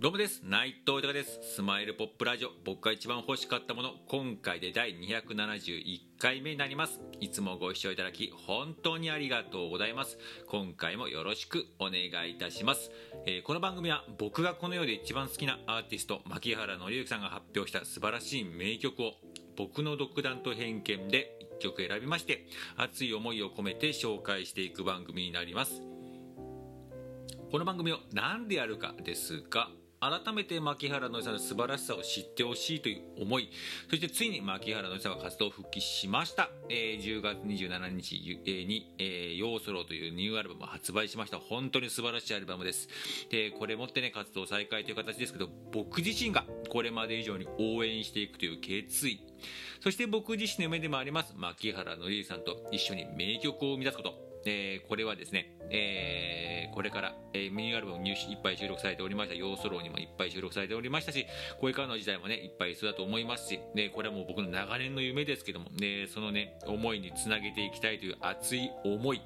どうもです。内藤豊です。スマイルポップラジオ。僕が一番欲しかったもの。今回で第271回目になります。いつもご視聴いただき本当にありがとうございます。今回もよろしくお願いいたします、えー、この番組は僕がこの世で一番好きなアーティスト牧原紀之さんが発表した素晴らしい名曲を僕の独断と偏見で1曲選びまして熱い思いを込めて紹介していく番組になります。この番組を何でやるかですが改めて牧原のりさんの素晴らしさを知ってほしいという思いそしてついに牧原のりさんが活動復帰しました、えー、10月27日に「えー、ヨーソロ」というニューアルバムを発売しました。本当に素晴らしいアルバムです。でこれもってね活動再開という形ですけど僕自身がこれまで以上に応援していくという決意。そして僕自身の夢でもあります牧原のりさんと一緒に名曲を生み出すこと。えー、これはですね、えー、これから、えー、ミニアルバム入手いっぱい収録されておりました、ヨーソローにもいっぱい収録されておりましたし、これからの時代もね、いっぱい必要だと思いますし、ね、これはもう僕の長年の夢ですけども、ね、そのね、思いにつなげていきたいという熱い思い、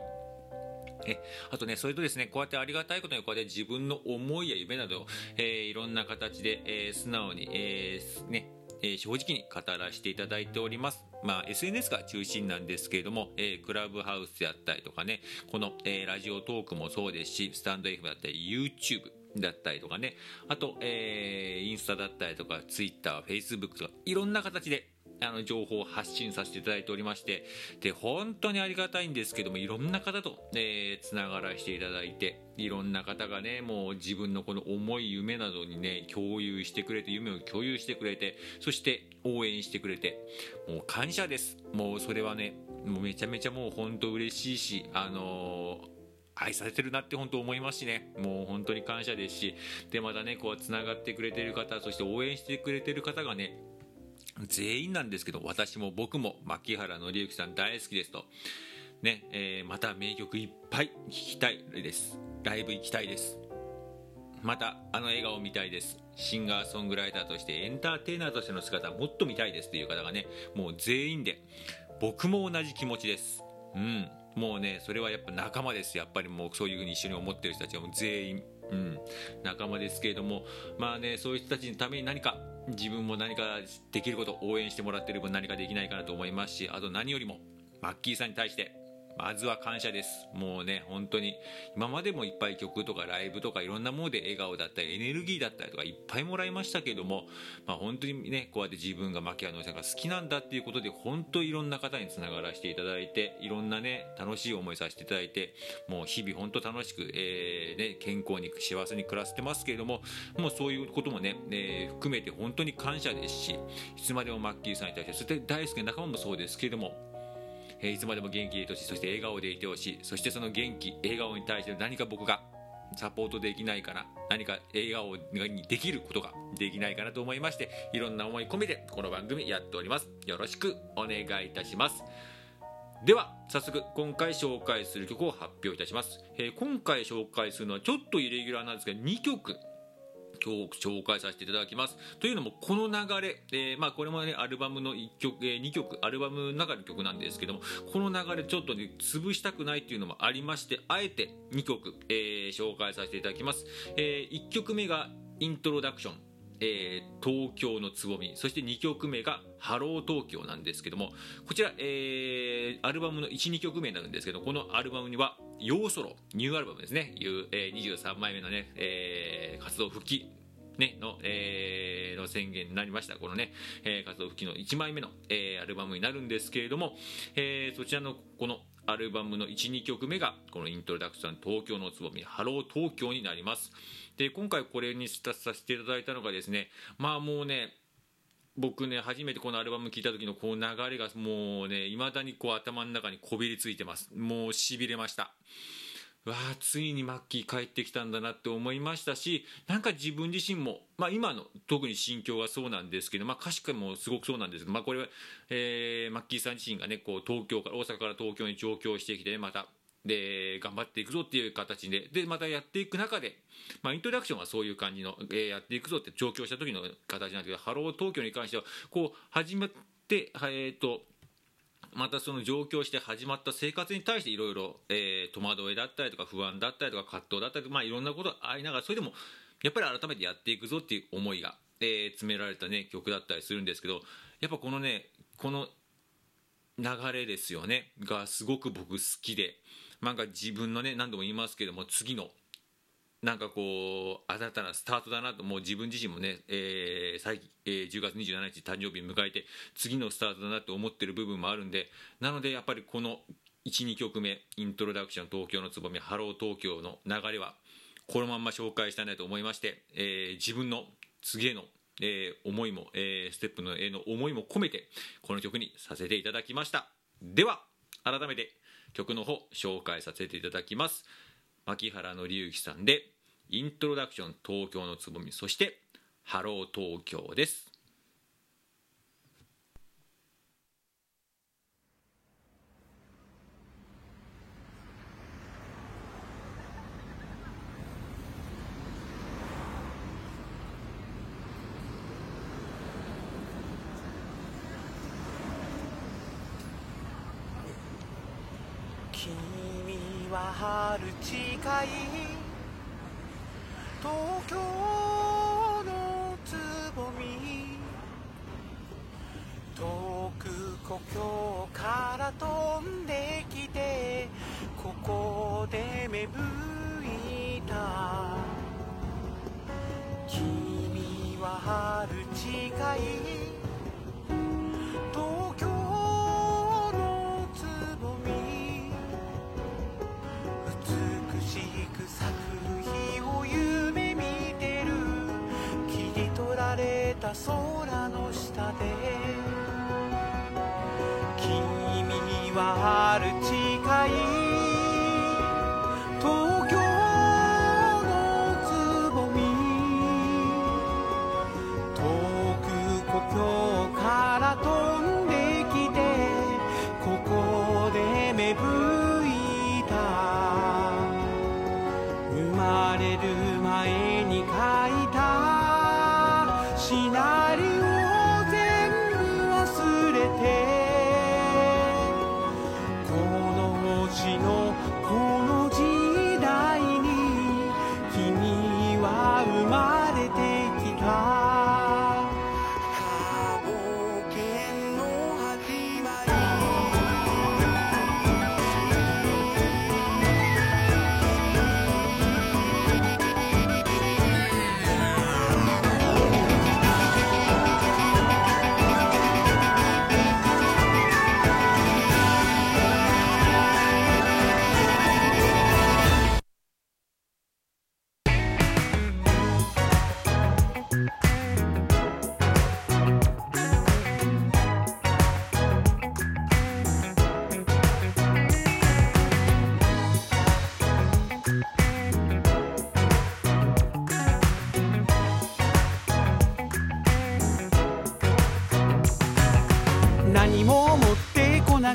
えあとね、それとですね、こうやってありがたいことに、こうやって自分の思いや夢など、えー、いろんな形で、えー、素直に、えー、ね、え正直に語らせていただいております。まあ、SNS が中心なんですけれども、えー、クラブハウスであったりとかね、この、えー、ラジオトークもそうですし、スタンド F だったり、YouTube、だったりとかね、あと、えー、インスタだったりとか、Twitter、Facebook とか、いろんな形であの情報を発信させていただいておりましてで本当にありがたいんですけどもいろんな方と、えー、つながらせていただいていろんな方がねもう自分のこの思い夢などにね共有してくれて夢を共有してくれてそして応援してくれてもう感謝です。もうそれはねもうめちゃめちゃもう本当嬉しいしあのー愛されてるなって本当思いますしね、もう本当に感謝ですし、で、またね、こう、つながってくれてる方、そして応援してくれてる方がね、全員なんですけど私も僕も牧原紀之さん大好きですと、ねえー、また名曲いっぱい聴きたいです。ライブ行きたいです。またあの笑顔見たいです。シンガーソングライターとしてエンターテイナーとしての姿もっと見たいですという方がねもう全員で。僕も同じ気持ちです。うん。もうねそれはやっぱ仲間です。やっぱりもうそういうふうに一緒に思ってる人たちはもう全員うん、仲間ですけれどもまあねそういう人たちのために何か自分も何かできること応援してもらってる分何かできないかなと思いますしあと何よりもマッキーさんに対してまずは感謝です。もうね、本当に、今までもいっぱい曲とかライブとかいろんなもので笑顔だったり、エネルギーだったりとかいっぱいもらいましたけども、まあ本当にね、こうやって自分が牧原のさんが好きなんだっていうことで、本当いろんな方につながらせていただいて、いろんなね、楽しい思いさせていただいて、もう日々本当楽しく、えー、ね、健康に幸せに暮らせてますけれども、もうそういうこともね、えー、含めて本当に感謝ですし、いつまでもマッキーさんに対して、そして大好きな仲間もそうですけれども、えいつまでも元気でいてほしい。そして笑顔でいてほしい。そしてその元気笑顔に対して何か僕がサポートできないかな。何か笑顔にできることができないかなと思いましていろんな思い込めてこの番組やっております。よろしくお願いいたします。では早速今回紹介する曲を発表いたします、えー、今回紹介するのはちょっとイレギュラーなんですが2曲。今日紹介させていただきます。というのも、この流れ、えー、まあ、これもね、アルバムの1曲、えー、2曲、アルバムの中の曲なんですけども、この流れちょっとね、潰したくないっていうのもありまして、あえて2曲、えー、紹介させていただきます。え1曲目が、イントロダクション。えー、東京のつぼみそして2曲目が「ハロー東京」なんですけどもこちら、えー、アルバムの12曲目になるんですけどこのアルバムには「ヨーソロ」ニューアルバムですねいう、えー、23枚目のね、えー、活動復帰ね、の、えー、の宣言になりました。このね、えー、活動復帰の1枚目の、えー、アルバムになるんですけれども、えー、そちらのこのアルバムの1、2曲目が、このイントロダクション東京のつぼみ、ハロー東京になります。で、今回これにスタさせていただいたのがですね、まあもうね、僕ね、初めてこのアルバム聴いた時のこう流れがもうね、未だにこう頭の中にこびりついてます。もうしびれました。わあついにマッキー帰ってきたんだなって思いましたしなんか自分自身も、まあ、今の特に心境はそうなんですけど、まあ、歌詞もすごくそうなんですけど、まあ、これは、えー、マッキーさん自身がねこう東京から大阪から東京に上京してきて、ね、またで頑張っていくぞっていう形ででまたやっていく中で、まあ、イントロダクションはそういう感じの、えー、やっていくぞって上京した時の形なんですけどハロー東京に関してはこう始まって、えーとまたその上京して始まった生活に対していろいろ戸惑いだったりとか不安だったりとか葛藤だったりとか、まあ、いろんなことありながらそれでもやっぱり改めてやっていくぞっていう思いが、えー、詰められた、ね、曲だったりするんですけどやっぱこのねこの流れですよね。がすごく僕好きでなんか自分のね何度も言いますけども次のなんかこう新たなスタートだなともう自分自身もね、えー最えー10月27日誕生日迎えて次のスタートだなと思ってる部分もあるんでなのでやっぱりこの12曲目「イントロダクション東京のつぼみハロー東京」の流れはこのまんま紹介したいなと思いまして、えー自分の次への、えー思いも、えーステップのへの思いも込めてこの曲にさせていただきました。では改めて曲の方紹介させていただきます。槇原敬之さんで「イントロダクション東京のつぼみ」そして「ハロー東京」です。君は春近い東京のつぼみ遠く故郷から飛んできてここで芽吹いた君は春近い東京のつぼみ美しく咲くた空の下で君はある誓い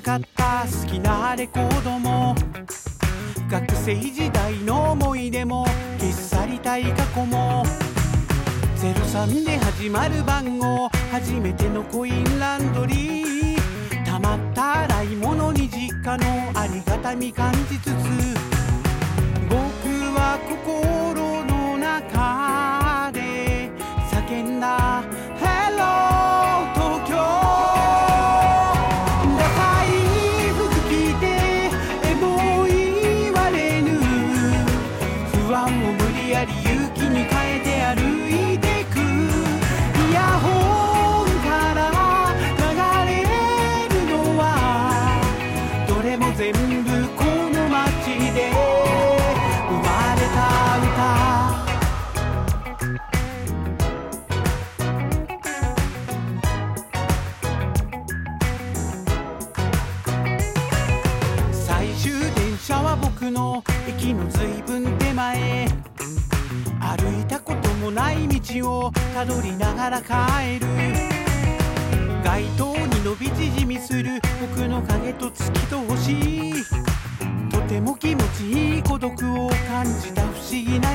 かった好きなレコードも学生時代の思い出も消し去りたい過去も03で始まる番号初めてのコインランドリー。たまった洗い物に実家のありがたみ感じつつ僕は心の中で叫んだ。駅のずいぶん手前。歩いたこともない道をたどりながら帰る。街灯に伸び縮みする僕の影と月と星とても気持ちいい孤独を感じた不思議な